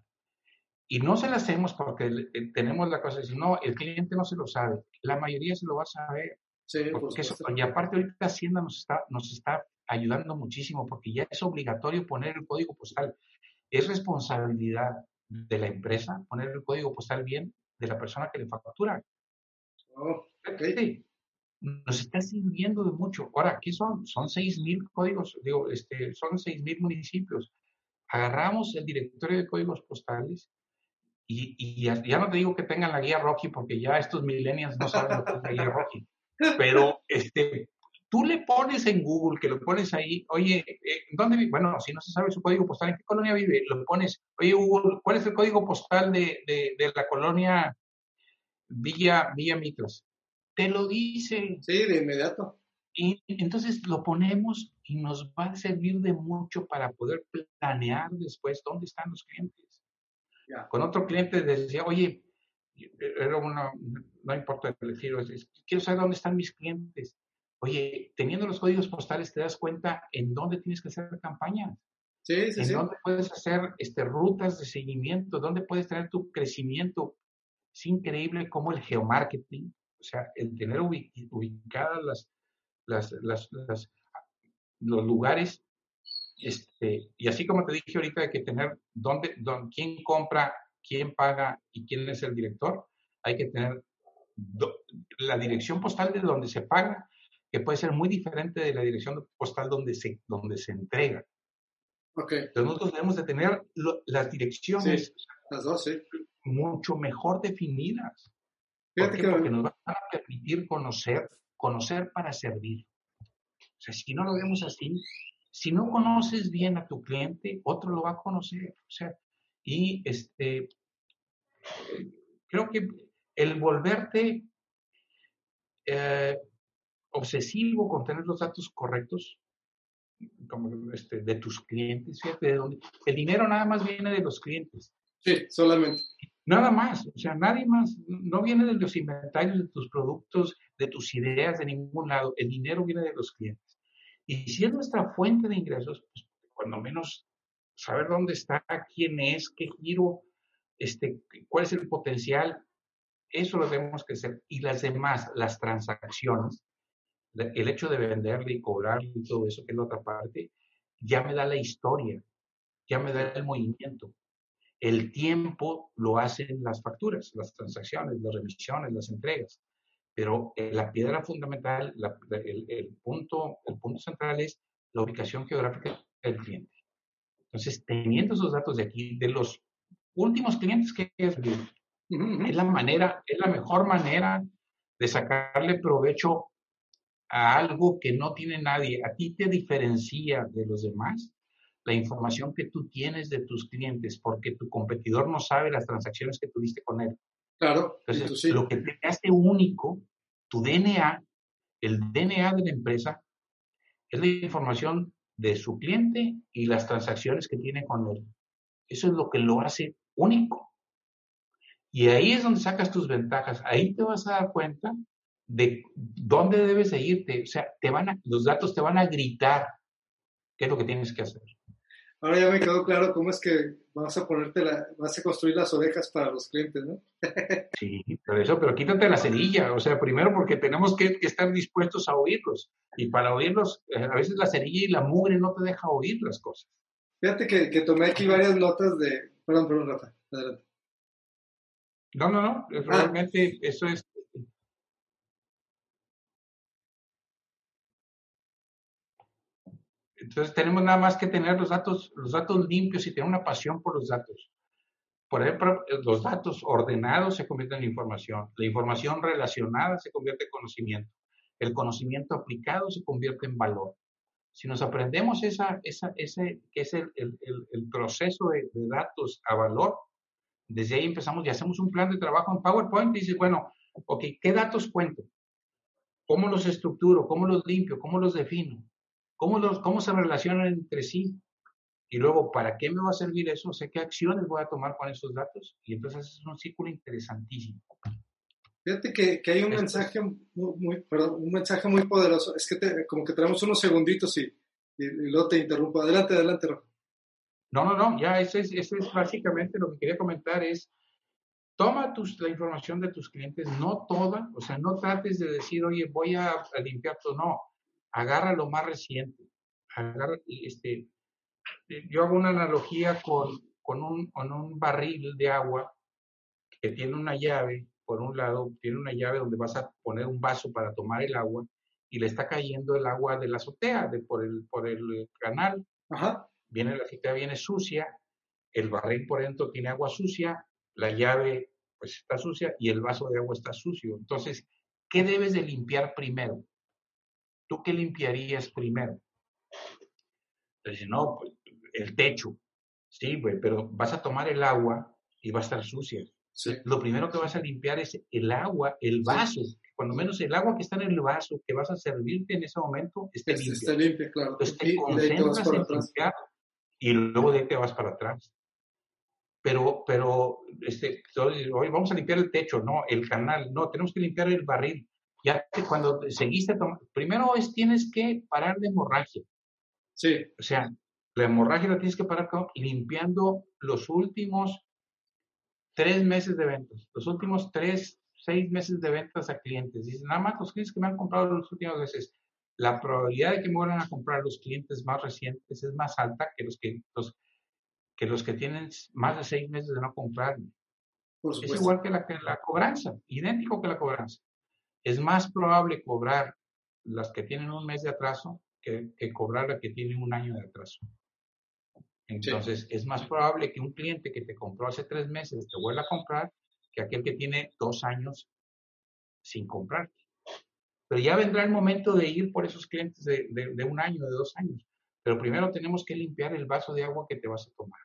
Y no se la hacemos porque tenemos la cosa de decir, no, el cliente no se lo sabe. La mayoría se lo va a saber. Sí, porque eso, y aparte ahorita Hacienda nos está, nos está ayudando muchísimo porque ya es obligatorio poner el código postal. Es responsabilidad de la empresa poner el código postal bien de la persona que le factura. Oh, Nos está sirviendo de mucho. Ahora, ¿qué son? Son 6.000 códigos, digo, este, son 6.000 municipios. Agarramos el directorio de códigos postales y, ya, no te digo que tengan la guía Rocky, porque ya estos millennials no saben lo que es la guía Rocky. Pero este, tú le pones en Google, que lo pones ahí, oye, eh, ¿dónde vive? Bueno, si no se sabe su código postal, ¿en qué colonia vive? Lo pones, oye, Google, ¿cuál es el código postal de, de, la colonia Villa, Villa Mitras? Te lo dice. Sí, de inmediato. Y entonces lo ponemos y nos va a servir de mucho para poder planear después dónde están los clientes. Con otro cliente decía, oye, era una, no importa decir, quiero saber dónde están mis clientes. Oye, teniendo los códigos postales te das cuenta en dónde tienes que hacer campañas. Sí, sí, en dónde puedes hacer este, rutas de seguimiento, dónde puedes tener tu crecimiento. Es increíble cómo el geomarketing, o sea, el tener ubicadas las, las, las, las, los lugares, este, y así como te dije ahorita de que tener dónde, dónde, quién compra, quién paga y quién es el director, hay que tener la dirección postal de donde se paga, que puede ser muy diferente de la dirección postal donde se, donde se entrega. Okay. Entonces nosotros debemos de tener las direcciones las dos, mucho mejor definidas. Porque nos van a permitir conocer, conocer para servir. O sea, si no lo vemos así, si no conoces bien a tu cliente, otro lo va a conocer. O sea, y este, creo que el volverte eh, obsesivo con tener los datos correctos como este, de tus clientes, fíjate, de dónde. El dinero nada más viene de los clientes. Sí, solamente. Nada más, o sea, nadie más, no viene de los inventarios de tus productos, de tus ideas, de ningún lado. El dinero viene de los clientes. Y si es nuestra fuente de ingresos, pues cuando menos saber dónde está, quién es, qué giro, este, cuál es el potencial, eso lo tenemos que hacer. Y las demás, las transacciones, el hecho de venderle y cobrarle y todo eso, que es la otra parte, ya me da la historia, ya me da el movimiento. El tiempo lo hacen las facturas, las transacciones, las revisiones, las entregas. Pero eh, la piedra fundamental, el, punto, central es la ubicación geográfica del cliente. Entonces, teniendo esos datos de aquí, de los últimos clientes que es, es la manera, es la mejor manera de sacarle provecho a algo que no tiene nadie, a ti te diferencia de los demás la información que tú tienes de tus clientes, porque tu competidor no sabe las transacciones que tuviste con él. Claro. Entonces, lo que te hace único, tu DNA, el DNA de la empresa, es la información de su cliente y las transacciones que tiene con él. Eso es lo que lo hace único. Y ahí es donde sacas tus ventajas. Ahí te vas a dar cuenta de dónde debes seguirte. O sea, te van a, los datos te van a gritar qué es lo que tienes que hacer. Ahora ya me quedó claro cómo es que vas a ponerte la, vas a construir las orejas para los clientes, ¿no? sí, por eso, pero quítate la cerilla. O sea, primero porque tenemos que, estar dispuestos a oírlos. Y para oírlos, eh, a veces la cerilla y la mugre no te deja oír las cosas. Fíjate que, que tomé aquí varias notas de... Perdón, perdón, Rafa, adelante. No, no, no, ah. realmente eso es Entonces tenemos nada más que tener los datos, los datos limpios y tener una pasión por los datos. Por ejemplo, los datos ordenados se convierten en información. La información relacionada se convierte en conocimiento. El conocimiento aplicado se convierte en valor. Si nos aprendemos esa, esa, ese, que es el, el, el proceso de, de, datos a valor, desde ahí empezamos y hacemos un plan de trabajo en PowerPoint y dice, bueno, ok, ¿qué datos cuento? ¿Cómo los estructuro? ¿Cómo los limpio? ¿Cómo los defino? ¿Cómo, los, ¿Cómo se relacionan entre sí? Y luego, ¿para qué me va a servir eso? sé qué acciones voy a tomar con esos datos. Y entonces es un círculo interesantísimo. Fíjate que, que hay un mensaje muy, perdón, un mensaje muy poderoso. Es que como que tenemos unos segunditos y, y, luego te interrumpo. Adelante, adelante, Rafa. No, no, no, ya ese es, ese es básicamente lo que quería comentar es, toma tus, la información de tus clientes, no toda, o sea, no trates de decir, oye, voy a, a limpiar todo, no, agarra lo más reciente. Agarra, este, yo hago una analogía con, con, un, con un barril de agua que tiene una llave, por un lado, tiene una llave donde vas a poner un vaso para tomar el agua y le está cayendo el agua de la azotea, de, por, el, por el canal. Ajá. Viene la azotea, viene sucia, el barril por dentro tiene agua sucia, la llave pues está sucia y el vaso de agua está sucio. Entonces, ¿qué debes de limpiar primero? ¿Tú qué limpiarías primero? Entonces, no, pues, el techo. Sí, güey, pero vas a tomar el agua y va a estar sucia. Lo primero que vas a limpiar es el agua, el vaso. Cuando menos el agua que está en el vaso que vas a servirte en ese momento esté limpia. Esté limpia, claro. Entonces te concentras en limpiar y luego de ahí te vas para atrás. Pero, pero, este, hoy vamos a limpiar el techo, no, el canal, no, tenemos que limpiar el barril. Ya que cuando seguiste tomando, primero es tienes que parar de hemorragia. Sí. O sea, la hemorragia la tienes que parar limpiando los últimos tres meses de ventas, los últimos tres, seis meses de ventas a clientes. Dicen, nada más los clientes que me han comprado las últimas veces, la probabilidad de que me vuelvan a comprar los clientes más recientes es más alta que los que, los, que, los que tienen más de seis meses de no comprar. es igual que la, que la cobranza, idéntico que la cobranza. Es más probable cobrar las que tienen un mes de atraso que, que cobrar la que tienen un año de atraso. Entonces, es más probable que un cliente que te compró hace tres meses te vuelva a comprar que aquel que tiene dos años sin comprar. Pero ya vendrá el momento de ir por esos clientes de, de, un año, de dos años. Pero primero tenemos que limpiar el vaso de agua que te vas a tomar.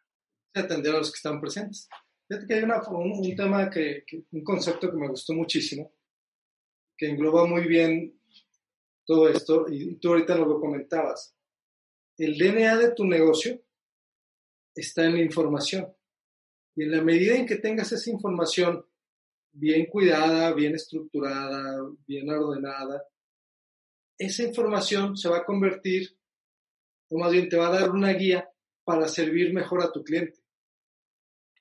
Y atender a los que están presentes. Fíjate que hay una, un, tema, que, un concepto que me gustó muchísimo, que engloba muy bien todo esto, y tú ahorita lo comentabas. El DNA de tu negocio está en la información. Y en la medida en que tengas esa información bien cuidada, bien estructurada, bien ordenada, esa información se va a convertir, o más bien te va a dar una guía para servir mejor a tu cliente.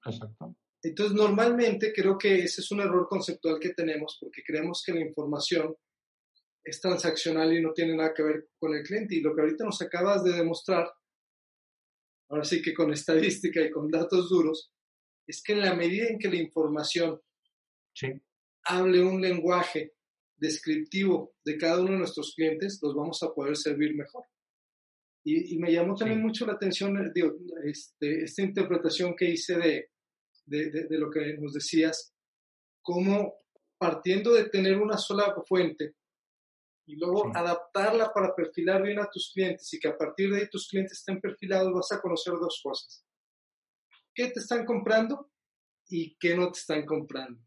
Exacto. Entonces, normalmente creo que ese es un error conceptual que tenemos porque creemos que la información es transaccional y no tiene nada que ver con el cliente. Y lo que ahorita nos acabas de demostrar ahora sí que con estadística y con datos duros, es que en la medida en que la información hable un lenguaje descriptivo de cada uno de nuestros clientes, los vamos a poder servir mejor. Y, me llamó también mucho la atención eh, este, esta interpretación que hice de, de, lo que nos decías, cómo partiendo de tener una sola fuente, y luego adaptarla para perfilar bien a tus clientes y que a partir de ahí tus clientes estén perfilados, vas a conocer dos cosas. ¿Qué te están comprando y qué no te están comprando?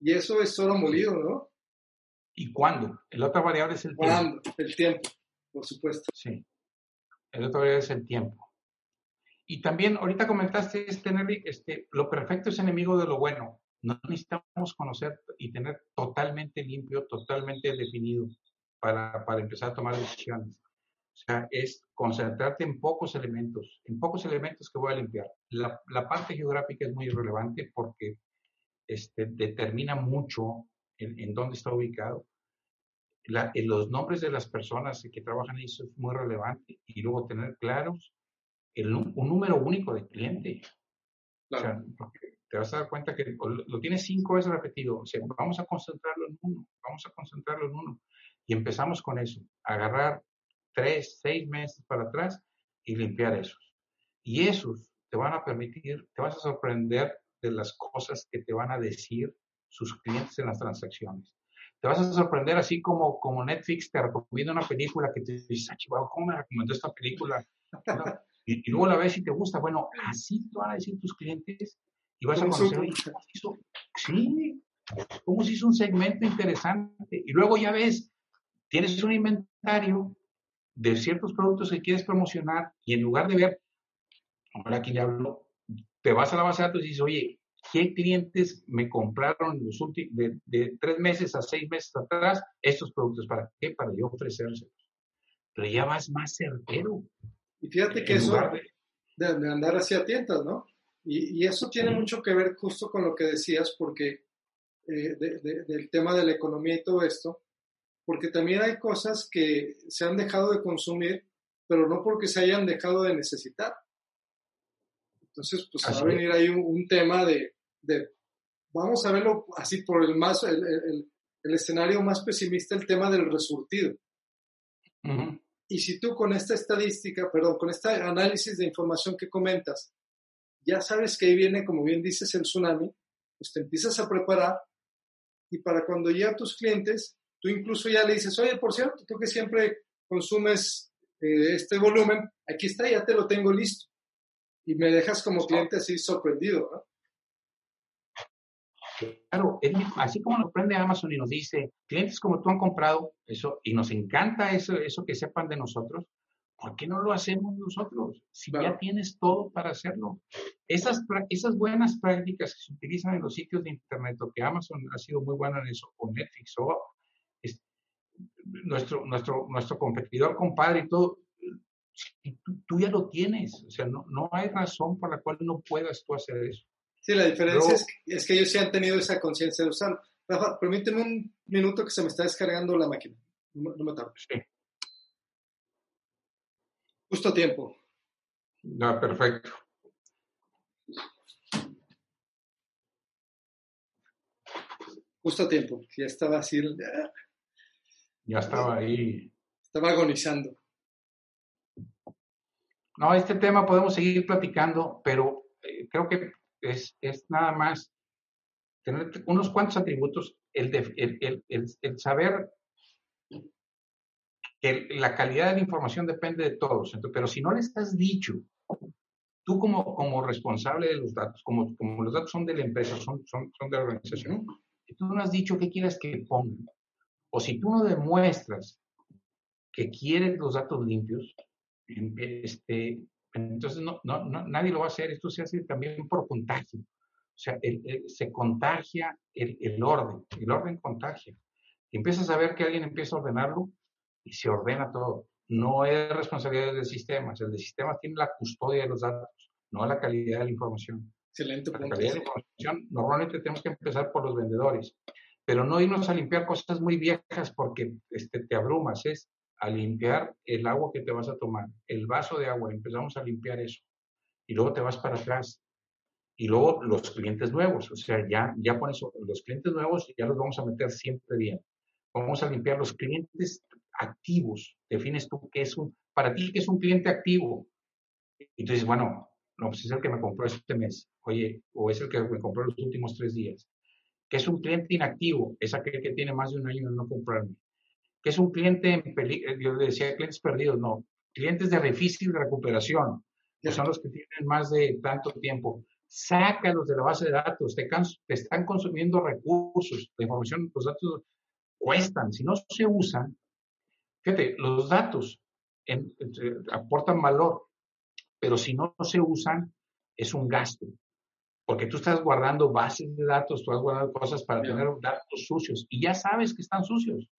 Y eso es solo molido, ¿no? ¿Y cuándo? La otra variable es el tiempo. ¿Cuándo? El tiempo, por supuesto. Sí. La otra variable es el tiempo. Y también, ahorita comentaste, este, este, lo perfecto es enemigo de lo bueno. No necesitamos conocer y tener totalmente limpio, totalmente definido para, para empezar a tomar decisiones. O sea, es concentrarte en pocos elementos, en pocos elementos que voy a limpiar. La, la parte geográfica es muy relevante porque este, determina mucho en, en dónde está ubicado. La, en los nombres de las personas que trabajan ahí es muy relevante y luego tener claros el, un número único de cliente. O sea, te vas a dar cuenta que lo, tienes cinco veces repetido. O sea, vamos a concentrarlo en uno, vamos a concentrarlo en uno. Y empezamos con eso, agarrar tres, seis meses para atrás y limpiar esos. Y esos te van a permitir, te vas a sorprender de las cosas que te van a decir sus clientes en las transacciones. Te vas a sorprender así como, como Netflix te recomienda una película que te dice, ah, ¿cómo me recomendó esta película? Y, luego la ves y te gusta. Bueno, así te van a decir tus clientes y vas a conocer, sí, cómo se hizo un segmento interesante. Y luego ya ves tienes un inventario de ciertos productos que quieres promocionar y en lugar de ver, ahora aquí ya hablo, te vas a la base de datos y dices, oye, ¿qué clientes me compraron los últimos, de, tres meses a seis meses atrás estos productos? ¿Para qué? Para yo ofrecérselos. Pero ya vas más certero. Y fíjate que eso de, andar hacia tientas, ¿no? Y, eso tiene mucho que ver justo con lo que decías, porque eh, del tema de la economía y todo esto, porque también hay cosas que se han dejado de consumir, pero no porque se hayan dejado de necesitar. Entonces, pues va a venir ahí un, tema de, vamos a verlo así por el más, el, escenario más pesimista, el tema del resurtido. Y si tú con esta estadística, perdón, con este análisis de información que comentas, ya sabes que ahí viene, como bien dices, el tsunami, pues te empiezas a preparar y para cuando llegue a tus clientes, Tú incluso ya le dices, oye, por cierto, tú que siempre consumes eh, este volumen, aquí está, ya te lo tengo listo. Y me dejas como cliente así sorprendido, ¿no? Claro, así como nos prende Amazon y nos dice, clientes como tú han comprado eso, y nos encanta eso, eso que sepan de nosotros, ¿por qué no lo hacemos nosotros? Si ya tienes todo para hacerlo. Esas, esas buenas prácticas que se utilizan en los sitios de Internet, o que Amazon ha sido muy bueno en eso, o Netflix, o nuestro, nuestro, nuestro competidor compadre y todo, tú, ya lo tienes. O sea, no, no hay razón por la cual no puedas tú hacer eso. Sí, la diferencia es, es, que ellos sí han tenido esa conciencia de usarlo. Rafa, permíteme un minuto que se me está descargando la máquina. No, me tardes. Sí. Justo a tiempo. No, perfecto. Justo a tiempo. Ya estaba así. Ya estaba ahí. Estaba agonizando. No, este tema podemos seguir platicando, pero eh, creo que es, es, nada más tener unos cuantos atributos, el, el, el, el, saber que la calidad de la información depende de todos, pero si no les has dicho, tú como, como responsable de los datos, como, como los datos son de la empresa, son, son, son de la organización, si tú no has dicho qué quieres que pongan, o si tú no demuestras que quieres los datos limpios, este, entonces no, no, nadie lo va a hacer. Esto se hace también por contagio. O sea, se contagia el, el, orden. El orden contagia. Y empiezas a ver que alguien empieza a ordenarlo y se ordena todo. No es responsabilidad del sistema. el sistema tiene la custodia de los datos, no la calidad de la información. Excelente. La calidad de la información, normalmente tenemos que empezar por los vendedores, pero no irnos a limpiar cosas muy viejas porque este, te abrumas. Es a limpiar el agua que te vas a tomar, el vaso de agua, empezamos a limpiar eso. Y luego te vas para atrás. Y luego los clientes nuevos, o sea, ya, ya pones los clientes nuevos, ya los vamos a meter siempre bien. Vamos a limpiar los clientes activos. Defines tú qué es un, para ti, qué es un cliente activo. Y tú dices, bueno, no, pues es el que me compró este mes, oye, o es el que me compró los últimos tres días. ¿Qué es un cliente inactivo? Es aquel que tiene más de un año de no comprarme que es un cliente en peligro, eh, yo decía clientes perdidos, no, clientes de difícil recuperación, que son los que tienen más de tanto tiempo. Sácalos de la base de datos, te, te están consumiendo recursos, la información, los datos cuestan, si no se usan, fíjate, los datos aportan valor, pero si no se usan, es un gasto. Porque tú estás guardando bases de datos, tú estás guardando cosas para tener datos sucios y ya sabes que están sucios.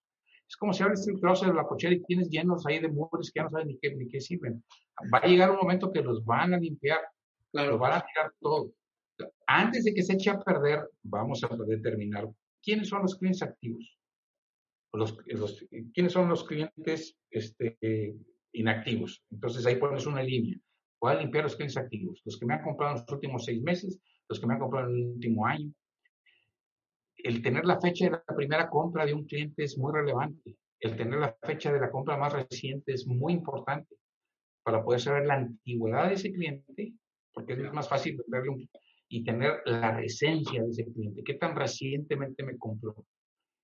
Es como si abres el closet de la cochera y tienes llenos ahí de mugres que ya no saben ni qué, ni qué sirven. Va a llegar un momento que los van a limpiar, claro. los van a tirar todo. Antes de que se eche a perder, vamos a determinar quiénes son los clientes activos. Los, los, quiénes son los clientes este, inactivos. Entonces ahí pones una línea. Voy a limpiar los clientes activos, los que me han comprado en los últimos seis meses, los que me han comprado en el último año, el tener la fecha de la primera compra de un cliente es muy relevante. El tener la fecha de la compra más reciente es muy importante para poder saber la antigüedad de ese cliente, porque es más fácil verle un, y tener la recencia de ese cliente, qué tan recientemente me compró.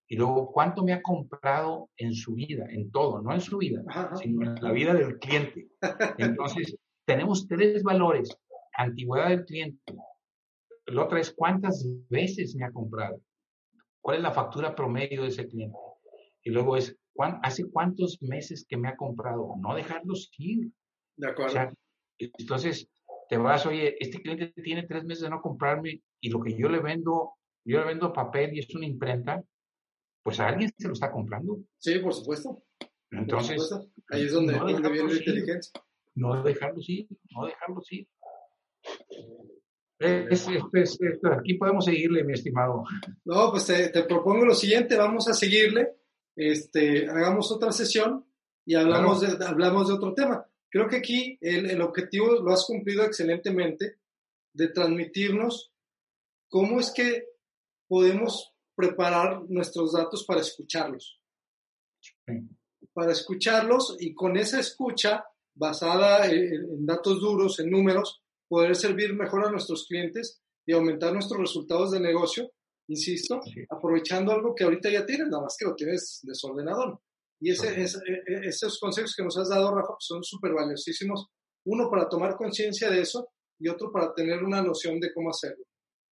Y luego, ¿cuánto me ha comprado en su vida? En todo, no en su vida, sino en la vida del cliente. Entonces, tenemos tres valores. Antigüedad del cliente. La otra es cuántas veces me ha comprado cuál es la factura promedio de ese cliente. Y luego es, ¿hace cuántos meses que me ha comprado? No dejarlos ir. De acuerdo. entonces, te vas, oye, este cliente tiene tres meses de no comprarme y lo que yo le vendo, yo le vendo papel y es una imprenta, pues a alguien se lo está comprando. Sí, por supuesto. Entonces, ahí es donde, viene la inteligencia. No dejarlos ir, no dejarlos ir. Es, es, aquí podemos seguirle, mi estimado. No, pues te, propongo lo siguiente, vamos a seguirle, este, hagamos otra sesión y hablamos, de, hablamos de otro tema. Creo que aquí el, el, objetivo lo has cumplido excelentemente, de transmitirnos cómo es que podemos preparar nuestros datos para escucharlos. Para escucharlos y con esa escucha basada en datos duros, en números, poder servir mejor a nuestros clientes y aumentar nuestros resultados de negocio, insisto, aprovechando algo que ahorita ya tienes, nada más que lo tienes desordenado. Y ese, e, e, esos consejos que nos has dado, Rafa, pues, son súper valiosísimos. Uno para tomar conciencia de eso y otro para tener una noción de cómo hacerlo.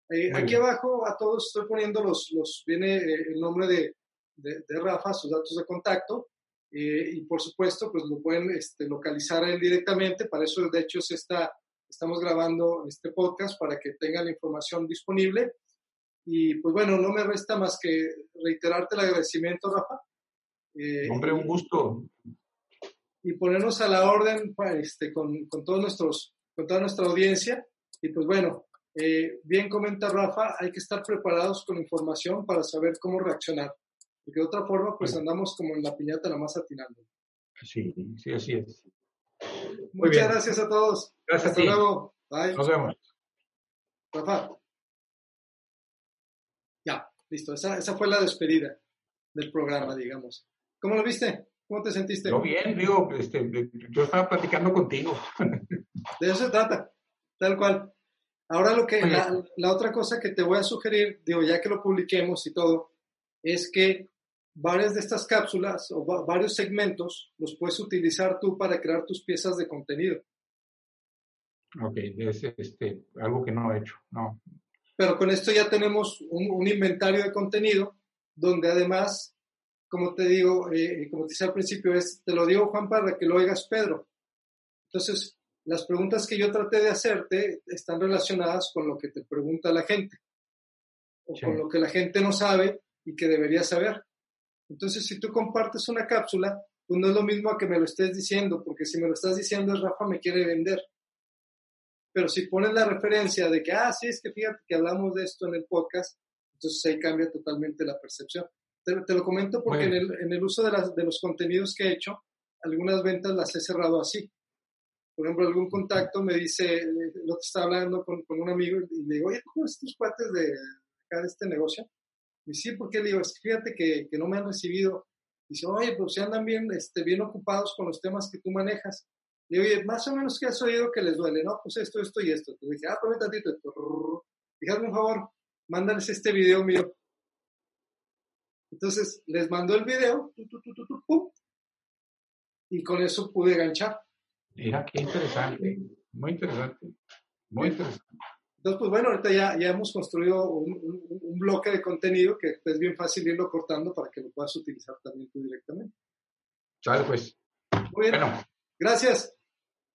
Eh, aquí abajo a todos estoy poniendo los, los viene eh, el nombre de, de, Rafa, sus datos de contacto, eh, y por supuesto, pues lo pueden este, localizar a él directamente. Para eso, de hecho, se está, estamos grabando este podcast para que tengan la información disponible. Y pues bueno, no me resta más que reiterarte el agradecimiento, Rafa. Hombre, un gusto. Y ponernos a la orden este, con, con, todos nuestros, con toda nuestra audiencia. Y pues bueno, eh, bien comenta Rafa, hay que estar preparados con información para saber cómo reaccionar. Porque de otra forma, pues andamos como en la piñata la más atinando. Sí, sí, así es. Muchas gracias a todos. Gracias Hasta luego. Bye. Nos vemos. Rafa. Ya, listo. Esa, esa fue la despedida del programa, digamos. ¿Cómo lo viste? ¿Cómo te sentiste? Yo bien, digo, este, yo estaba platicando contigo. De eso se trata, tal cual. Ahora lo que, la, otra cosa que te voy a sugerir, digo, ya que lo publiquemos y todo, es que varias de estas cápsulas o varios segmentos los puedes utilizar tú para crear tus piezas de contenido. Ok, es este, algo que no he hecho, no. Pero con esto ya tenemos un, inventario de contenido donde además, como te digo, eh, como te decía al principio, es, te lo digo Juan para que lo oigas Pedro. Entonces, las preguntas que yo traté de hacerte están relacionadas con lo que te pregunta la gente o con lo que la gente no sabe y que debería saber. Entonces, si tú compartes una cápsula, pues no es lo mismo a que me lo estés diciendo, porque si me lo estás diciendo es Rafa me quiere vender. Pero si pones la referencia de que, ah, sí, es que fíjate que hablamos de esto en el podcast, entonces ahí cambia totalmente la percepción. Te, lo comento porque en el, en el, uso de, las, de los contenidos que he hecho, algunas ventas las he cerrado así por ejemplo, algún contacto me dice, lo que está hablando con, con, un amigo y le digo, oye, ¿cómo estos cuates de acá de este negocio? Y sí, porque le digo, fíjate que, que, no me han recibido. Dice, oye, pues si andan bien, este, bien ocupados con los temas que tú manejas. Le digo, oye, más o menos que has oído que les duele, ¿no? Pues esto, esto y esto. Entonces dije, ah, pero tantito. Fíjate, un favor, mándales este video mío. Entonces les mandó el video, y con eso pude ganchar. Mira, qué interesante, muy interesante, muy interesante. Entonces, pues bueno, ahorita ya, ya hemos construido un, un, bloque de contenido que es bien fácil irlo cortando para que lo puedas utilizar también tú directamente. Chale, pues. Muy bien. Gracias.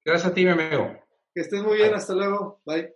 Gracias a ti, mi amigo. Que estés muy bien. Hasta luego. Bye.